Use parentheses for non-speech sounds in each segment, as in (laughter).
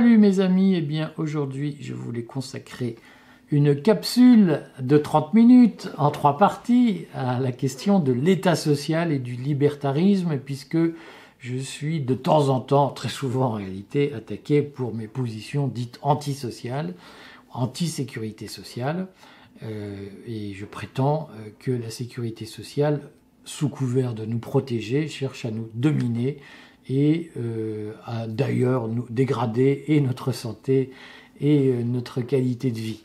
Salut mes amis, eh bien aujourd'hui je voulais consacrer une capsule de 30 minutes en trois parties à la question de l'état social et du libertarisme puisque je suis de temps en temps, très souvent en réalité, attaqué pour mes positions dites antisociales, anti-sécurité sociale euh, et je prétends euh, que la sécurité sociale, sous couvert de nous protéger, cherche à nous dominer et euh, à d'ailleurs nous dégrader et notre santé et euh, notre qualité de vie.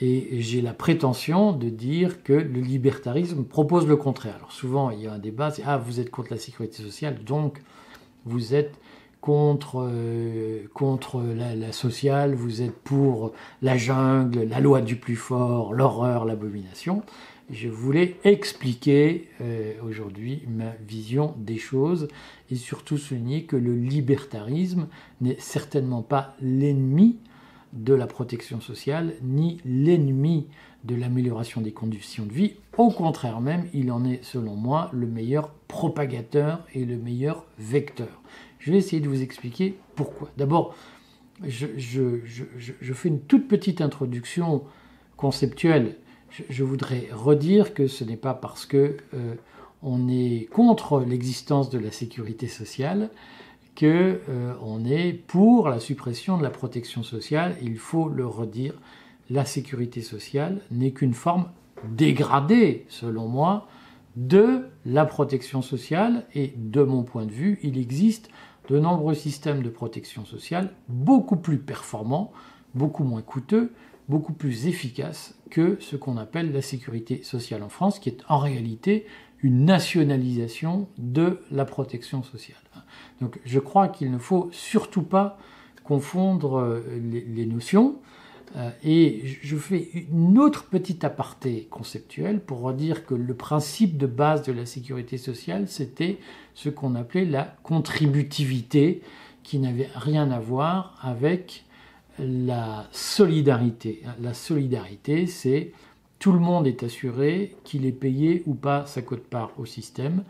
Et j'ai la prétention de dire que le libertarisme propose le contraire. Alors souvent il y a un débat, c'est ah vous êtes contre la sécurité sociale, donc vous êtes contre, euh, contre la, sociale, vous êtes pour la jungle, la loi du plus fort, l'horreur, l'abomination je voulais expliquer euh, aujourd'hui ma vision des choses et surtout souligner que le libertarisme n'est certainement pas l'ennemi de la protection sociale ni l'ennemi de l'amélioration des conditions de vie. Au contraire même, il en est selon moi le meilleur propagateur et le meilleur vecteur. Je vais essayer de vous expliquer pourquoi. D'abord, je, fais une toute petite introduction conceptuelle je, voudrais redire que ce n'est pas parce que euh, on est contre l'existence de la sécurité sociale que euh, on est pour la suppression de la protection sociale. Il faut le redire, la sécurité sociale n'est qu'une forme dégradée, selon moi, de la protection sociale et de mon point de vue, il existe de nombreux systèmes de protection sociale beaucoup plus performants, beaucoup moins coûteux, beaucoup plus efficace que ce qu'on appelle la sécurité sociale en France, qui est en réalité une nationalisation de la protection sociale. Donc je crois qu'il ne faut surtout pas confondre euh, les, notions. Euh, et je fais une autre petite aparté conceptuelle pour redire que le principe de base de la sécurité sociale, c'était ce qu'on appelait la contributivité, qui n'avait rien à voir avec la solidarité. La solidarité, c'est tout le monde est assuré qu'il est payé ou pas sa cote-part au système.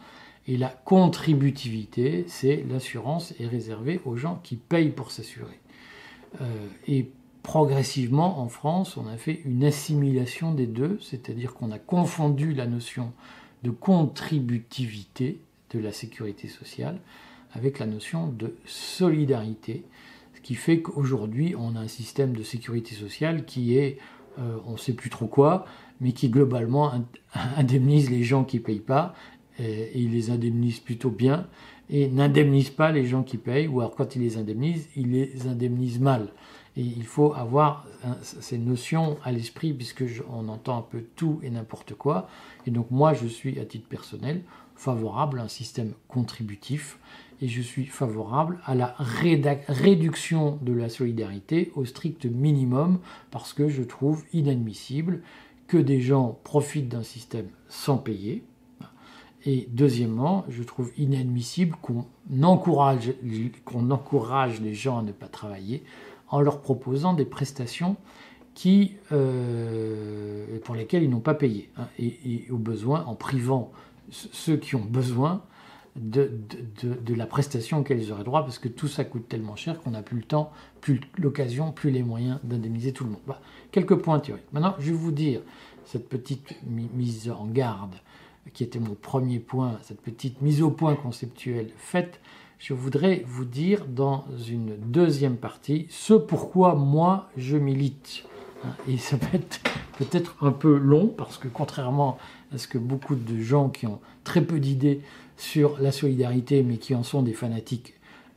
Et la contributivité, c'est l'assurance est réservée aux gens qui payent pour s'assurer. Euh, et progressivement, en France, on a fait une assimilation des deux, c'est-à-dire qu'on a confondu la notion de contributivité de la sécurité sociale avec la notion de solidarité qui fait qu'aujourd'hui, on a un système de sécurité sociale qui est, euh, on ne sait plus trop quoi, mais qui globalement (laughs) indemnise les gens qui ne payent pas, et, il les indemnise plutôt bien, et n'indemnise pas les gens qui payent, ou alors quand il les indemnise, il les indemnise mal. Et il faut avoir ces notions à l'esprit, puisque on entend un peu tout et n'importe quoi. Et donc moi, je suis, à titre personnel, favorable à un système contributif et je suis favorable à la réduction de la solidarité au strict minimum parce que je trouve inadmissible que des gens profitent d'un système sans payer. Et deuxièmement, je trouve inadmissible qu'on encourage, encourage les gens à ne pas travailler en leur proposant des prestations qui, euh, pour lesquelles ils n'ont pas payé. Hein, et, au besoin, en privant ceux qui ont besoin de, de, la prestation auquel ils auraient droit, parce que tout ça coûte tellement cher qu'on n'a plus le temps, plus l'occasion, plus les moyens d'indemniser tout le monde. quelques points théoriques. Maintenant, je vais vous dire cette petite mise en garde, qui était mon premier point, cette petite mise au point conceptuelle faite. Je voudrais vous dire dans une deuxième partie ce pourquoi moi je milite. Et ça va être peut-être un peu long parce que contrairement à ce que beaucoup de gens qui ont très peu d'idées sur la solidarité, mais qui en sont des fanatiques,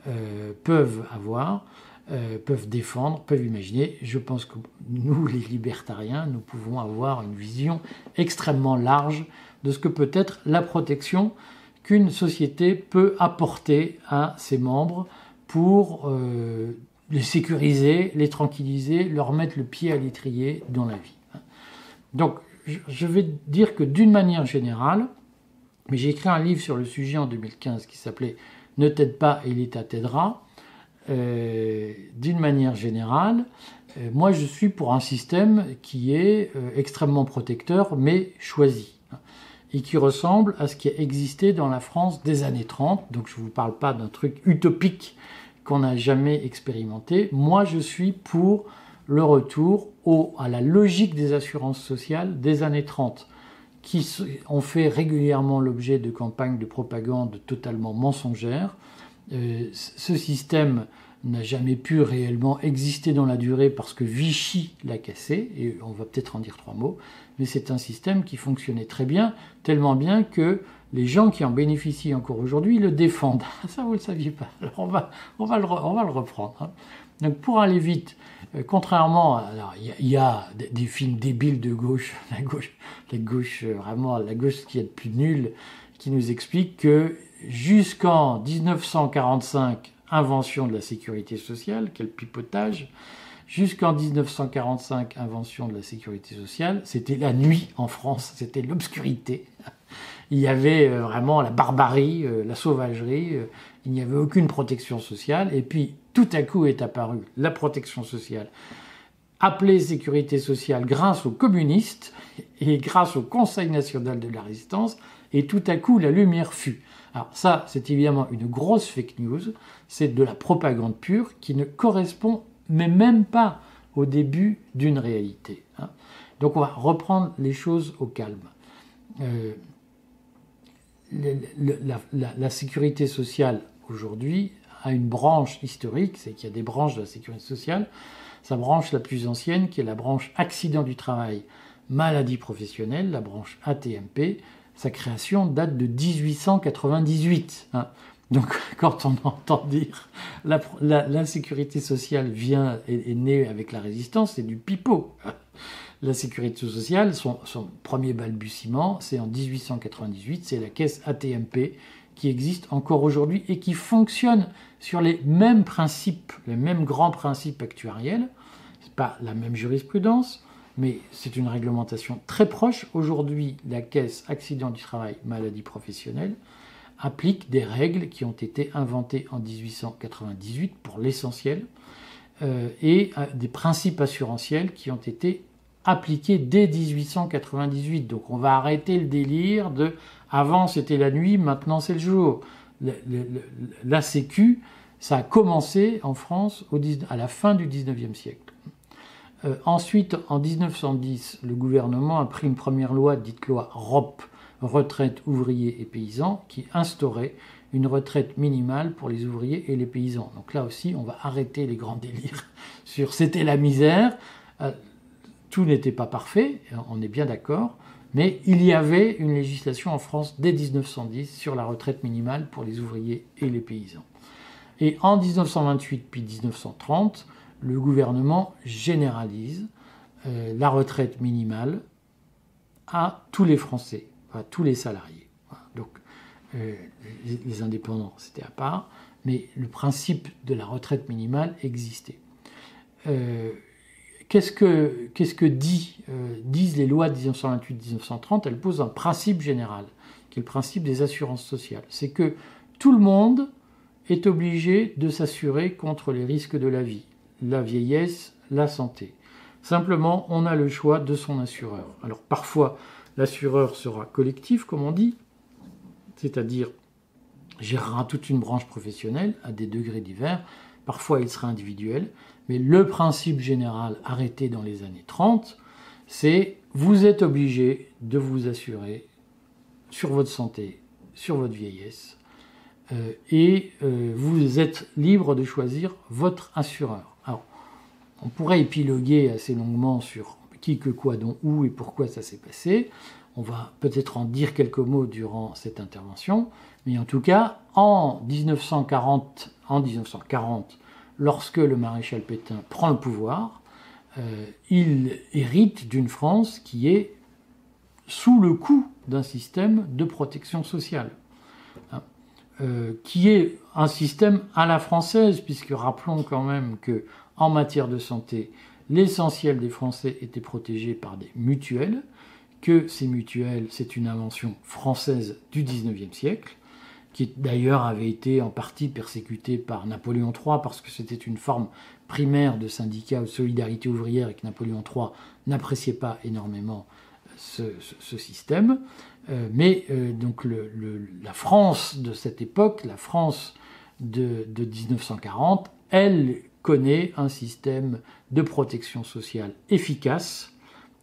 euh, peuvent avoir, euh, peuvent défendre, peuvent imaginer. Je pense que nous, les libertariens, nous pouvons avoir une vision extrêmement large de ce que peut être la protection qu'une société peut apporter à ses membres pour euh, les sécuriser, les tranquilliser, leur mettre le pied à l'étrier dans la vie. Donc, je vais dire que d'une manière générale, mais j'ai écrit un livre sur le sujet en 2015 qui s'appelait Ne t'aide pas et l'État t'aidera. Euh, d'une manière générale, euh, moi je suis pour un système qui est euh, extrêmement protecteur mais choisi hein, et qui ressemble à ce qui a existé dans la France des années 30. Donc je ne vous parle pas d'un truc utopique qu'on n'a jamais expérimenté. Moi, je suis pour le retour à la logique des assurances sociales des années 30, qui ont fait régulièrement l'objet de campagnes de propagande totalement mensongères. Euh, ce système n'a jamais pu réellement exister dans la durée parce que Vichy l'a cassé, et on va peut-être en dire trois mots, mais c'est un système qui fonctionnait très bien, tellement bien que les gens qui en bénéficient encore aujourd'hui le défendent. (laughs) Ça, vous ne le saviez pas. Alors on va, on va, le, reprendre. Hein. Donc pour aller vite, euh, contrairement, il y, a des, films débiles de gauche, (laughs) la gauche, la gauche euh, vraiment la gauche qui est le plus nulle, qui nous explique que jusqu'en 1945, invention de la sécurité sociale, quel pipotage, jusqu'en 1945, invention de la sécurité sociale, c'était la nuit en France, c'était l'obscurité. Il y avait euh, vraiment la barbarie, la sauvagerie, il n'y avait aucune protection sociale, et puis tout à coup est apparue la protection sociale, appelée sécurité sociale grâce aux communistes et grâce au Conseil national de la résistance, et tout à coup la lumière fut. Alors ça, c'est évidemment une grosse fake news, c'est de la propagande pure qui ne correspond mais même pas au début d'une réalité. Hein. Donc on va reprendre les choses au calme. Euh, la, sécurité sociale aujourd'hui a une branche historique, c'est qu'il y a des branches de la sécurité sociale. Sa branche la plus ancienne, qui est la branche accident du travail, maladie professionnelle, la branche ATMP, sa création date de 1898. Hein. Donc (laughs) quand on entend dire la, la, sociale vient est, née avec la résistance, c'est du pipeau. La sécurité sociale, son, premier balbutiement, c'est en 1898, c'est la caisse ATMP qui existe encore aujourd'hui et qui fonctionne sur les mêmes principes, les mêmes grands principes actuariels. Ce n'est pas la même jurisprudence, mais c'est une réglementation très proche. Aujourd'hui, la caisse accident du travail, maladie professionnelle applique des règles qui ont été inventées en 1898 pour l'essentiel euh, et euh, des principes assurantiels qui ont été appliqués dès 1898. Donc on va arrêter le délire de avant, c'était la nuit, maintenant, c'est le jour. la Sécu, ça a commencé en France à la fin du 19e siècle. Euh, ensuite, en 1910, le gouvernement a pris une première loi, dite loi ROP, retraite ouvriers et paysans, qui instaurait une retraite minimale pour les ouvriers et les paysans. Donc là aussi, on va arrêter les grands délires (laughs) sur c'était la misère. Euh, tout n'était pas parfait, on est bien d'accord. Mais il y avait une législation en France dès 1910 sur la retraite minimale pour les ouvriers et les paysans. Et en 1928 puis 1930, le gouvernement généralise euh, la retraite minimale à tous les Français, à tous les salariés. Donc euh, les, indépendants, c'était à part, mais le principe de la retraite minimale existait. Euh, Qu'est-ce que, dit, euh, disent les lois de 1928-1930 Elles posent un principe général, qui est le principe des assurances sociales. C'est que tout le monde est obligé de s'assurer contre les risques de la vie, la vieillesse, la santé. Simplement, on a le choix de son assureur. Alors parfois, l'assureur sera collectif, comme on dit, c'est-à-dire gérera toute une branche professionnelle à des degrés divers. Parfois, il sera individuel. Mais le principe général arrêté dans les années 30, c'est vous êtes obligé de vous assurer sur votre santé, sur votre vieillesse, euh, et euh, vous êtes libre de choisir votre assureur. Alors, on pourrait épiloguer assez longuement sur qui, que, quoi, dont, où et pourquoi ça s'est passé. On va peut-être en dire quelques mots durant cette intervention, mais en tout cas, en 1940, en 1940 lorsque le maréchal Pétain prend le pouvoir, euh, il hérite d'une France qui est sous le coup d'un système de protection sociale, hein, euh, qui est un système à la française, puisque rappelons quand même que en matière de santé, l'essentiel des Français étaient protégés par des mutuelles, que ces mutuelles, c'est une invention française du XIXe siècle, qui d'ailleurs avait été en partie persécuté par Napoléon III parce que c'était une forme primaire de syndicat ou solidarité ouvrière et que Napoléon III n'appréciait pas énormément euh, ce, système. Euh, mais euh, donc la France de cette époque, la France de, de 1940, elle connaît un système de protection sociale efficace,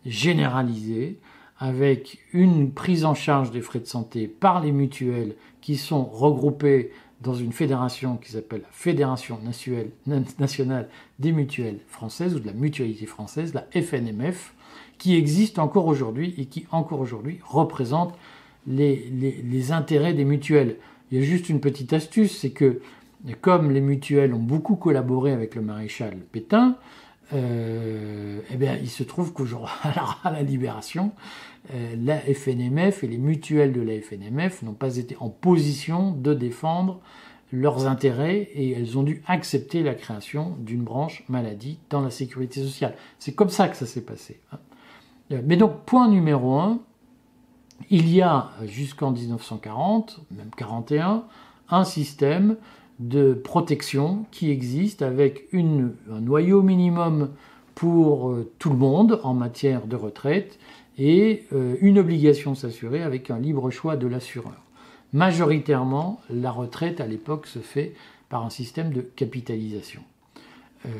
généralisé, avec une prise en charge des frais de santé par les mutuelles qui sont regroupées dans une fédération qui s'appelle la Fédération nationale des mutuelles françaises ou de la mutualité française, la FNMF, qui existe encore aujourd'hui et qui encore aujourd'hui représente les, intérêts des mutuelles. Il y a juste une petite astuce, c'est que comme les mutuelles ont beaucoup collaboré avec le maréchal Pétain, euh, eh bien, il se trouve qu'aujourd'hui, (laughs) à la Libération, euh, la FNMF et les mutuelles de la FNMF n'ont pas été en position de défendre leurs intérêts et elles ont dû accepter la création d'une branche maladie dans la sécurité sociale. C'est comme ça que ça s'est passé. Hein. Euh, mais donc, point numéro un, il y a jusqu'en 1940, même 41, un système de protection qui existe avec un noyau minimum pour euh, tout le monde en matière de retraite et euh, une obligation s'assurer avec un libre choix de l'assureur. Majoritairement, la retraite à l'époque se fait par un système de capitalisation. Euh,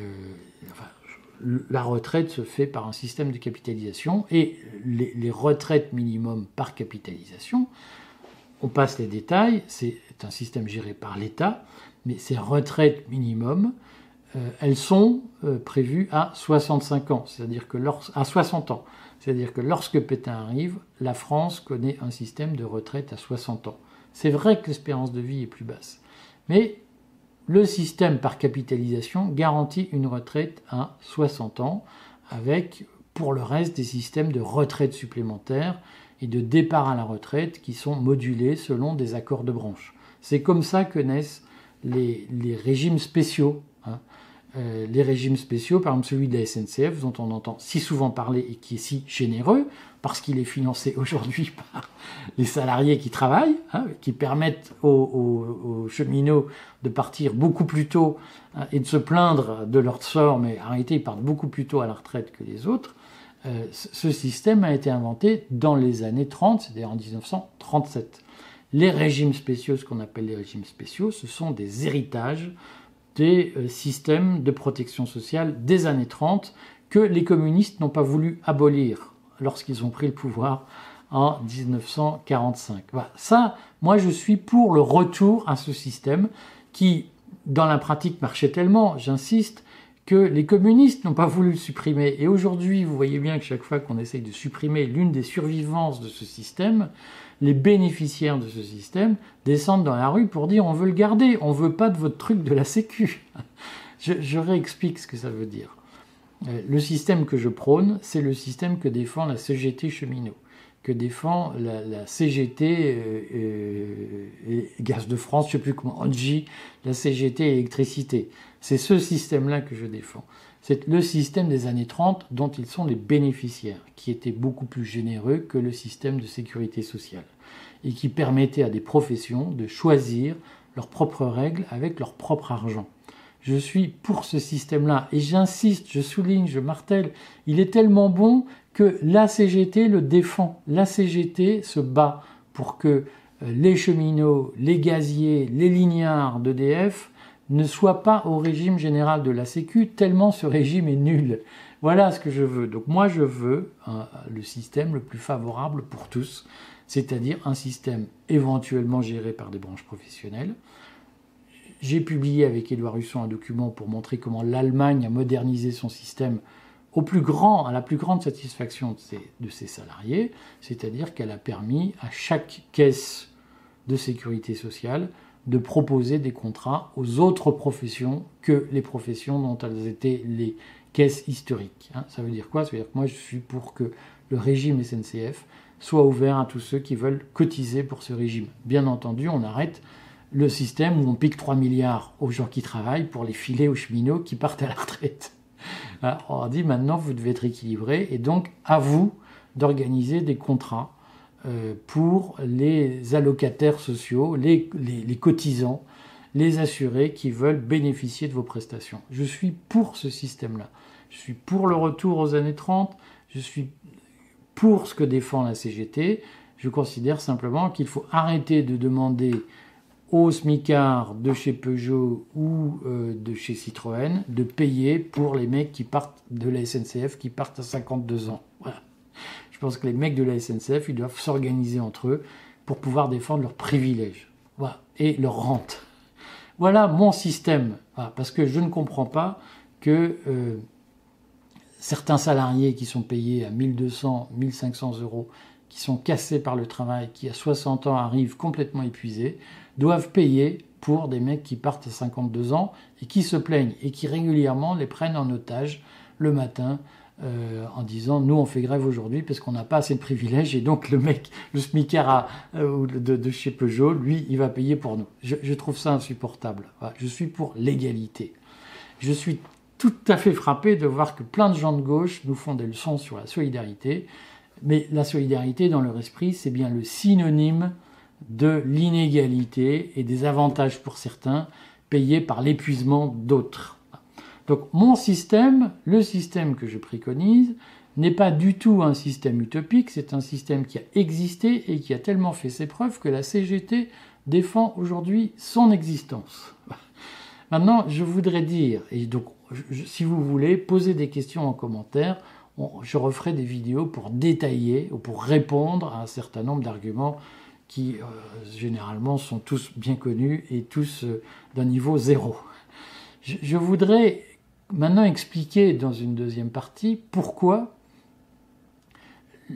la retraite se fait par un système de capitalisation et les retraites minimum par capitalisation, on passe les détails, c'est un système géré par l'État, mais ces retraites minimum, euh, elles sont euh, prévues à 65 ans, c'est-à-dire que à 60 ans. C'est-à-dire que lorsque Pétain arrive, la France connaît un système de retraite à 60 ans. C'est vrai que l'espérance de vie est plus basse. Mais le système par capitalisation garantit une retraite à 60 ans, avec pour le reste des systèmes de retraite supplémentaires et de départ à la retraite qui sont modulés selon des accords de branche. C'est comme ça que naissent les, régimes spéciaux. Hein. Euh, les régimes spéciaux, par exemple celui de la SNCF, dont on entend si souvent parler et qui est si généreux, parce qu'il est financé (laughs) aujourd'hui par les salariés qui travaillent, hein, qui permettent aux, cheminots de partir beaucoup plus tôt hein, et de se plaindre de leur sort, mais en réalité ils partent beaucoup plus tôt à la retraite que les autres. Euh, ce système a été inventé dans les années 30, c'est-à-dire en 1937. Les régimes spéciaux, ce qu'on appelle les régimes spéciaux, ce sont des héritages des euh, systèmes de protection sociale des années 30 que les communistes n'ont pas voulu abolir lorsqu'ils ont pris le pouvoir en 1945. Ça, moi je suis pour le retour à ce système qui, dans la pratique, marchait tellement, j'insiste, que les communistes n'ont pas voulu le supprimer. Et aujourd'hui, vous voyez bien que chaque fois qu'on essaye de supprimer l'une des survivances de ce système, les bénéficiaires de ce système descendent dans la rue pour dire on veut le garder, on veut pas de votre truc de la sécu. (laughs) je, réexplique ce que ça veut dire. Euh, le système que je prône, c'est le système que défend la CGT cheminot, que défend la, CGT euh, euh, Gaz de France, je ne sais plus comment, la CGT électricité. C'est ce système-là que je défends. C'est le système des années 30 dont ils sont les bénéficiaires, qui était beaucoup plus généreux que le système de sécurité sociale, et qui permettait à des professions de choisir leurs propres règles avec leur propre argent. Je suis pour ce système-là, et j'insiste, je souligne, je martèle, il est tellement bon que la CGT le défend. La CGT se bat pour que euh, les cheminots, les gaziers, les lignards d'EDF ne soit pas au régime général de la Sécu, tellement ce régime est nul. Voilà ce que je veux. Donc moi, je veux le système le plus favorable pour tous, c'est-à-dire un système éventuellement géré par des branches professionnelles. J'ai publié avec Édouard Husson un document pour montrer comment l'Allemagne a modernisé son système au plus grand, à la plus grande satisfaction de ses, de ses salariés, c'est-à-dire qu'elle a permis à chaque caisse de sécurité sociale de proposer des contrats aux autres professions que les professions dont elles étaient les caisses historiques. Hein. Ça veut dire quoi? Ça veut dire que moi je suis pour que le régime SNCF soit ouvert à tous ceux qui veulent cotiser pour ce régime. Bien entendu, on arrête le système où on pique 3 milliards aux gens qui travaillent pour les filer aux cheminots qui partent à la retraite. (laughs) Hein, on dit maintenant vous devez être équilibré et donc à vous d'organiser des contrats euh, pour les allocataires sociaux, les, cotisants, les assurés qui veulent bénéficier de vos prestations. Je suis pour ce système-là. Je suis pour le retour aux années 30, je suis pour ce que défend la CGT. Je considère simplement qu'il faut arrêter de demander aux smicards de chez Peugeot ou euh, de chez Citroën de payer pour les mecs qui partent de la SNCF qui partent à 52 ans. Je pense que les mecs de la SNCF, ils doivent s'organiser entre eux pour pouvoir défendre leurs privilèges et leurs rentes. Voilà mon système. parce que je ne comprends pas que euh, certains salariés qui sont payés à 1200, 1500 euros, qui sont cassés par le travail, qui à 60 ans arrivent complètement épuisés, doivent payer pour des mecs qui partent à 52 ans et qui se plaignent et qui régulièrement les prennent en otage le matin euh, en disant nous on fait grève aujourd'hui parce qu'on n'a pas assez de privilèges et donc le mec, le smicard euh, de, chez Peugeot, lui, il va payer pour nous. Je, trouve ça insupportable. je suis pour l'égalité. Je suis tout à fait frappé de voir que plein de gens de gauche nous font des leçons sur la solidarité. Mais la solidarité, dans leur esprit, c'est bien le synonyme de l'inégalité et des avantages pour certains payés par l'épuisement d'autres. Donc mon système, le système que je préconise, n'est pas du tout un système utopique, c'est un système qui a existé et qui a tellement fait ses preuves que la CGT défend aujourd'hui son existence. (laughs) Maintenant, je voudrais dire, et donc si vous voulez, poser des questions en commentaire, je referai des vidéos pour détailler ou pour répondre à un certain nombre d'arguments qui euh, généralement sont tous bien connus et tous euh, d'un niveau zéro. je voudrais maintenant expliquer dans une deuxième partie pourquoi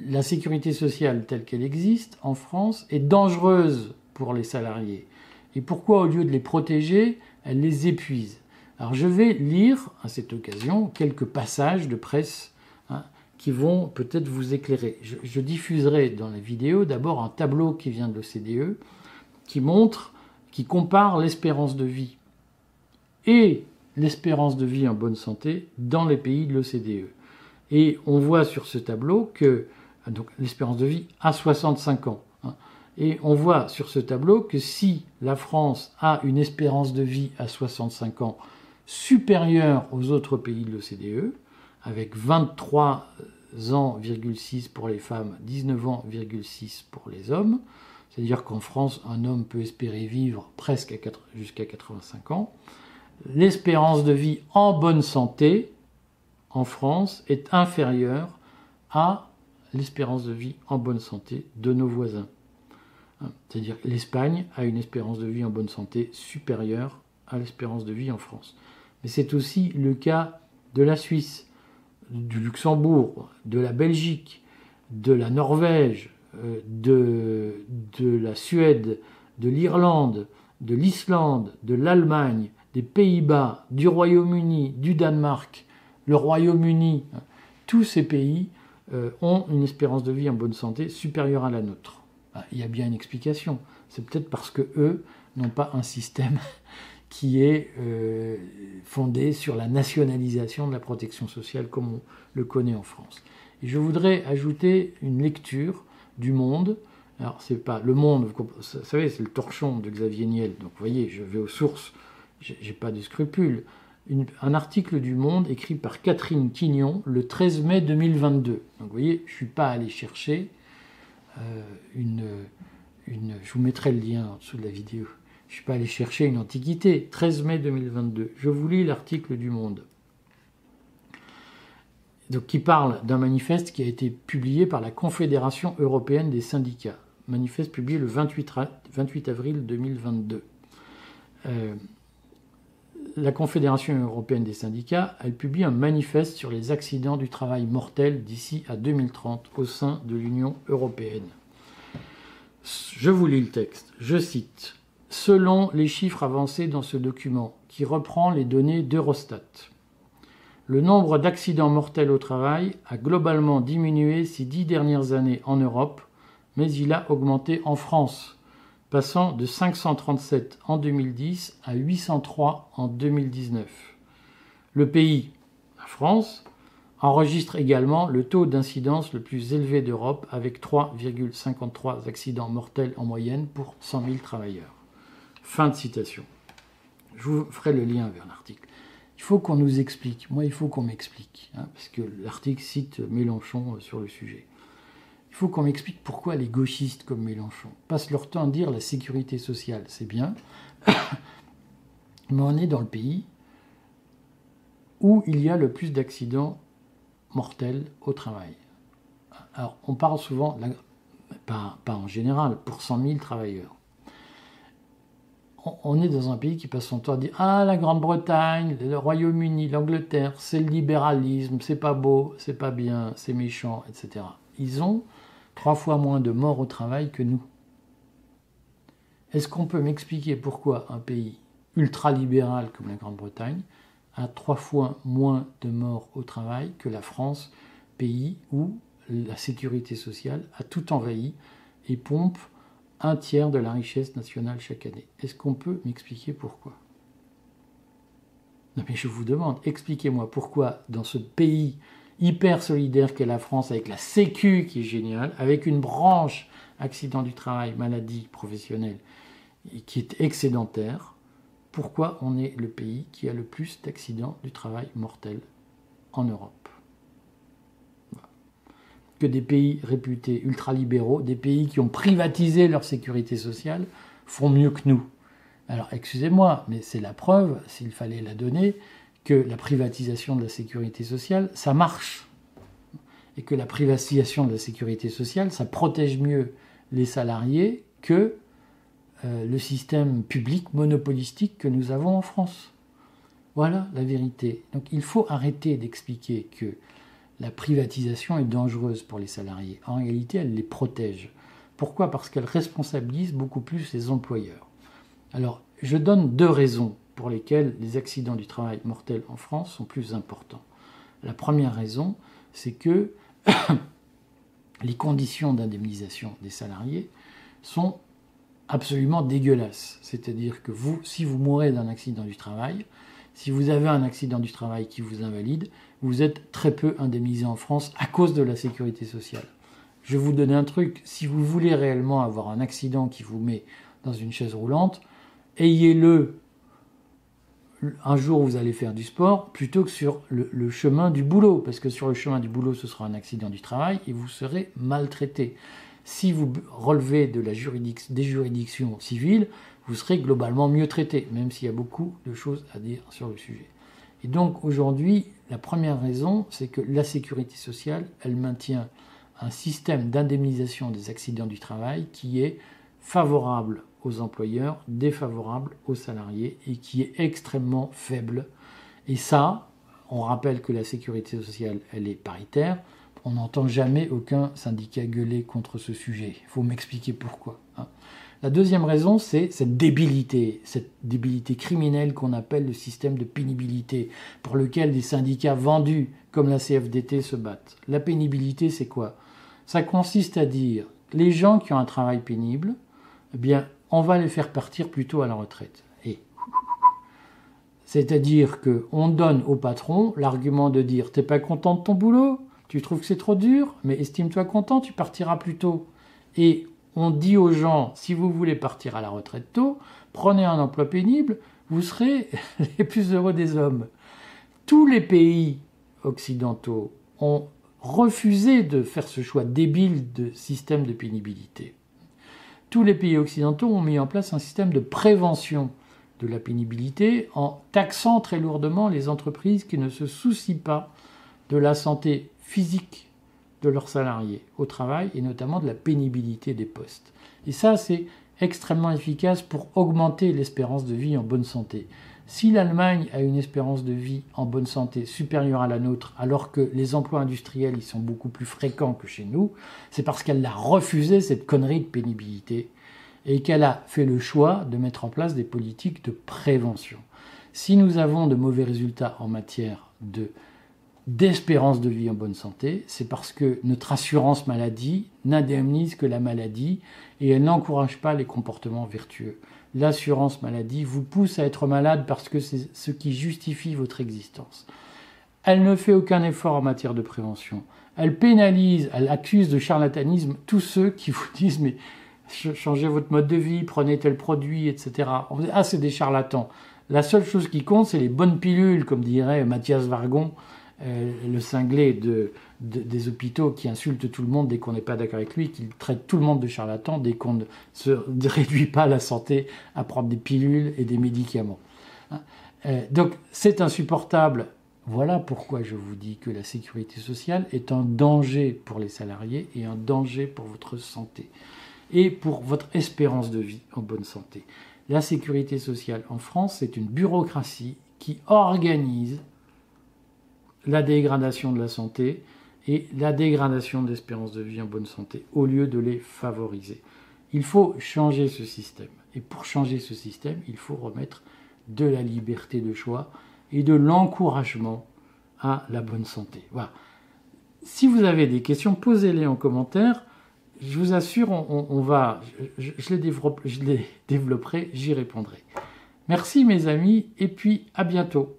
la sécurité sociale telle qu'elle existe en France est dangereuse pour les salariés et pourquoi au lieu de les protéger, elle les épuise. Alors je vais lire à cette occasion quelques passages de presse hein, qui vont peut-être vous éclairer. Je, diffuserai dans la vidéo d'abord un tableau qui vient de l'OCDE qui montre, qui compare l'espérance de vie et l'espérance de vie en bonne santé dans les pays de l'OCDE. Et on voit sur ce tableau que donc l'espérance de vie à 65 ans. Hein. et on voit sur ce tableau que si la France a une espérance de vie à 65 ans supérieure aux autres pays de l'OCDE, avec 23 ans, pour les femmes, 19 ans, pour les hommes, c'est-à-dire qu'en France, un homme peut espérer vivre presque jusqu'à 85 ans, l'espérance de vie en bonne santé en France est inférieure à l'espérance de vie en bonne santé de nos voisins. Hein, c'est-à-dire que l'Espagne a une espérance de vie en bonne santé supérieure à l'espérance de vie en France. Mais c'est aussi le cas de la Suisse, du Luxembourg, de la Belgique, de la Norvège, euh, de, de la Suède, de l'Irlande, de l'Islande, de l'Allemagne, des Pays-Bas, du Royaume-Uni, du Danemark, le Royaume-Uni, tous ces pays euh, ont une espérance de vie en bonne santé supérieure à la nôtre. Ah, il y a bien une explication. C'est peut-être parce que eux n'ont pas un système qui est euh, fondé sur la nationalisation de la protection sociale comme on le connaît en France. Je voudrais ajouter une lecture du Monde. Alors, c'est pas le Monde, vous savez, c'est le torchon de Xavier Niel. Donc, vous voyez, je vais aux sources j'ai pas de scrupules, un article du Monde écrit par Catherine Quignon le 13 mai 2022. Donc vous voyez, je suis pas allé chercher euh, une, Je vous mettrai le lien en dessous de la vidéo. Je ne suis pas allé chercher une antiquité. 13 mai 2022. Je vous lis l'article du Monde. Donc, qui parle d'un manifeste qui a été publié par la Confédération européenne des syndicats. Manifeste publié le 28, 28 avril 2022. Euh, la Confédération européenne des syndicats, elle publie un manifeste sur les accidents du travail mortels d'ici à 2030 au sein de l'Union européenne. Je vous lis le texte. Je cite. Selon les chiffres avancés dans ce document, qui reprend les données d'Eurostat, le nombre d'accidents mortels au travail a globalement diminué ces dix dernières années en Europe, mais il a augmenté en France passant de 537 en 2010 à 803 en 2019. Le pays, la France, enregistre également le taux d'incidence le plus élevé d'Europe avec 3,53 accidents mortels en moyenne pour 100 000 travailleurs. Fin de citation. Je vous ferai le lien vers l'article. Il faut qu'on nous explique. Moi, il faut qu'on m'explique, hein, parce que l'article cite Mélenchon euh, sur le sujet. Il faut qu'on m'explique pourquoi les gauchistes comme Mélenchon passent leur temps à dire la sécurité sociale, c'est bien, (coughs) mais on est dans le pays où il y a le plus d'accidents mortels au travail. Alors, on parle souvent, pas, en général, pour 100 000 travailleurs. On, est dans un pays qui passe son temps à dire Ah, la Grande-Bretagne, le Royaume-Uni, l'Angleterre, c'est le libéralisme, c'est pas beau, c'est pas bien, c'est méchant, etc. Ils ont trois fois moins de morts au travail que nous. Est-ce qu'on peut m'expliquer pourquoi un pays ultra-libéral comme la Grande-Bretagne a trois fois moins de morts au travail que la France, pays où la sécurité sociale a tout envahi et pompe un tiers de la richesse nationale chaque année. Est-ce qu'on peut m'expliquer pourquoi? Non mais je vous demande, expliquez-moi pourquoi dans ce pays hyper solidaire qu'est la France, avec la Sécu qui est géniale, avec une branche accident du travail, maladie professionnelle, qui est excédentaire, pourquoi on est le pays qui a le plus d'accidents du travail mortels en Europe? Que des pays réputés ultralibéraux, des pays qui ont privatisé leur sécurité sociale, font mieux que nous. Alors excusez-moi, mais c'est la preuve, s'il fallait la donner, que la privatisation de la sécurité sociale, ça marche. Et que la privatisation de la sécurité sociale, ça protège mieux les salariés que euh, le système public monopolistique que nous avons en France. Voilà la vérité. Donc il faut arrêter d'expliquer que la privatisation est dangereuse pour les salariés. En réalité, elle les protège. Pourquoi? Parce qu'elle responsabilise beaucoup plus les employeurs. Alors, je donne deux raisons pour lesquelles les accidents du travail mortels en France sont plus importants. La première raison, c'est que (coughs) les conditions d'indemnisation des salariés sont absolument dégueulasse. C'est-à-dire que vous, si vous mourrez d'un accident du travail, si vous avez un accident du travail qui vous invalide, vous êtes très peu indemnisé en France à cause de la sécurité sociale. Je vous donner un truc, si vous voulez réellement avoir un accident qui vous met dans une chaise roulante, ayez-le. Un jour où vous allez faire du sport plutôt que sur le, chemin du boulot, parce que sur le chemin du boulot, ce sera un accident du travail et vous serez maltraité. Si vous relevez de la des juridictions civiles, vous serez globalement mieux traité, même s'il y a beaucoup de choses à dire sur le sujet. Et donc aujourd'hui, la première raison, c'est que la sécurité sociale, elle maintient un système d'indemnisation des accidents du travail qui est favorable aux employeurs, défavorable aux salariés et qui est extrêmement faible. Et ça, on rappelle que la sécurité sociale, elle est paritaire on n'entend jamais aucun syndicat gueuler contre ce sujet. Il faut m'expliquer pourquoi. Hein. La deuxième raison, c'est cette débilité, cette débilité criminelle qu'on appelle le système de pénibilité, pour lequel des syndicats vendus comme la CFDT se battent. La pénibilité, c'est quoi? Ça consiste à dire les gens qui ont un travail pénible, eh bien, on va les faire partir plutôt à la retraite. Et c'est-à-dire qu'on donne au patron l'argument de dire t'es pas content de ton boulot? Tu trouves que c'est trop dur, mais estime-toi content, tu partiras plus tôt. Et on dit aux gens, si vous voulez partir à la retraite tôt, prenez un emploi pénible, vous serez (laughs) les plus heureux des hommes. Tous les pays occidentaux ont refusé de faire ce choix débile de système de pénibilité. Tous les pays occidentaux ont mis en place un système de prévention de la pénibilité en taxant très lourdement les entreprises qui ne se soucient pas de la santé physique de leurs salariés au travail et notamment de la pénibilité des postes. Et ça, c'est extrêmement efficace pour augmenter l'espérance de vie en bonne santé. Si l'Allemagne a une espérance de vie en bonne santé supérieure à la nôtre, alors que les emplois industriels y sont beaucoup plus fréquents que chez nous, c'est parce qu'elle a refusé cette connerie de pénibilité et qu'elle a fait le choix de mettre en place des politiques de prévention. Si nous avons de mauvais résultats en matière de d'espérance de vie en bonne santé, c'est parce que notre assurance maladie n'indemnise que la maladie et elle n'encourage pas les comportements vertueux. L'assurance maladie vous pousse à être malade parce que c'est ce qui justifie votre existence. Elle ne fait aucun effort en matière de prévention. Elle pénalise, elle accuse de charlatanisme tous ceux qui vous disent mais changez votre mode de vie, prenez tel produit, etc. Ah, c'est des charlatans. La seule chose qui compte, c'est les bonnes pilules, comme dirait Mathias Vargon, euh, le cinglé de, des hôpitaux qui insulte tout le monde dès qu'on n'est pas d'accord avec lui, qui traite tout le monde de charlatan dès qu'on ne se (laughs) réduit pas la santé à prendre des pilules et des médicaments. Hein. Euh, donc c'est insupportable. Voilà pourquoi je vous dis que la sécurité sociale est un danger pour les salariés et un danger pour votre santé et pour votre espérance de vie en bonne santé. La sécurité sociale en France, c'est une bureaucratie qui organise la dégradation de la santé et la dégradation de l'espérance de vie en bonne santé au lieu de les favoriser. Il faut changer ce système. Et pour changer ce système, il faut remettre de la liberté de choix et de l'encouragement à la bonne santé. Voilà. Si vous avez des questions, posez-les en commentaire. Je vous assure, on, va, je, les je les (laughs) développerai, j'y répondrai. Merci mes amis, et puis à bientôt.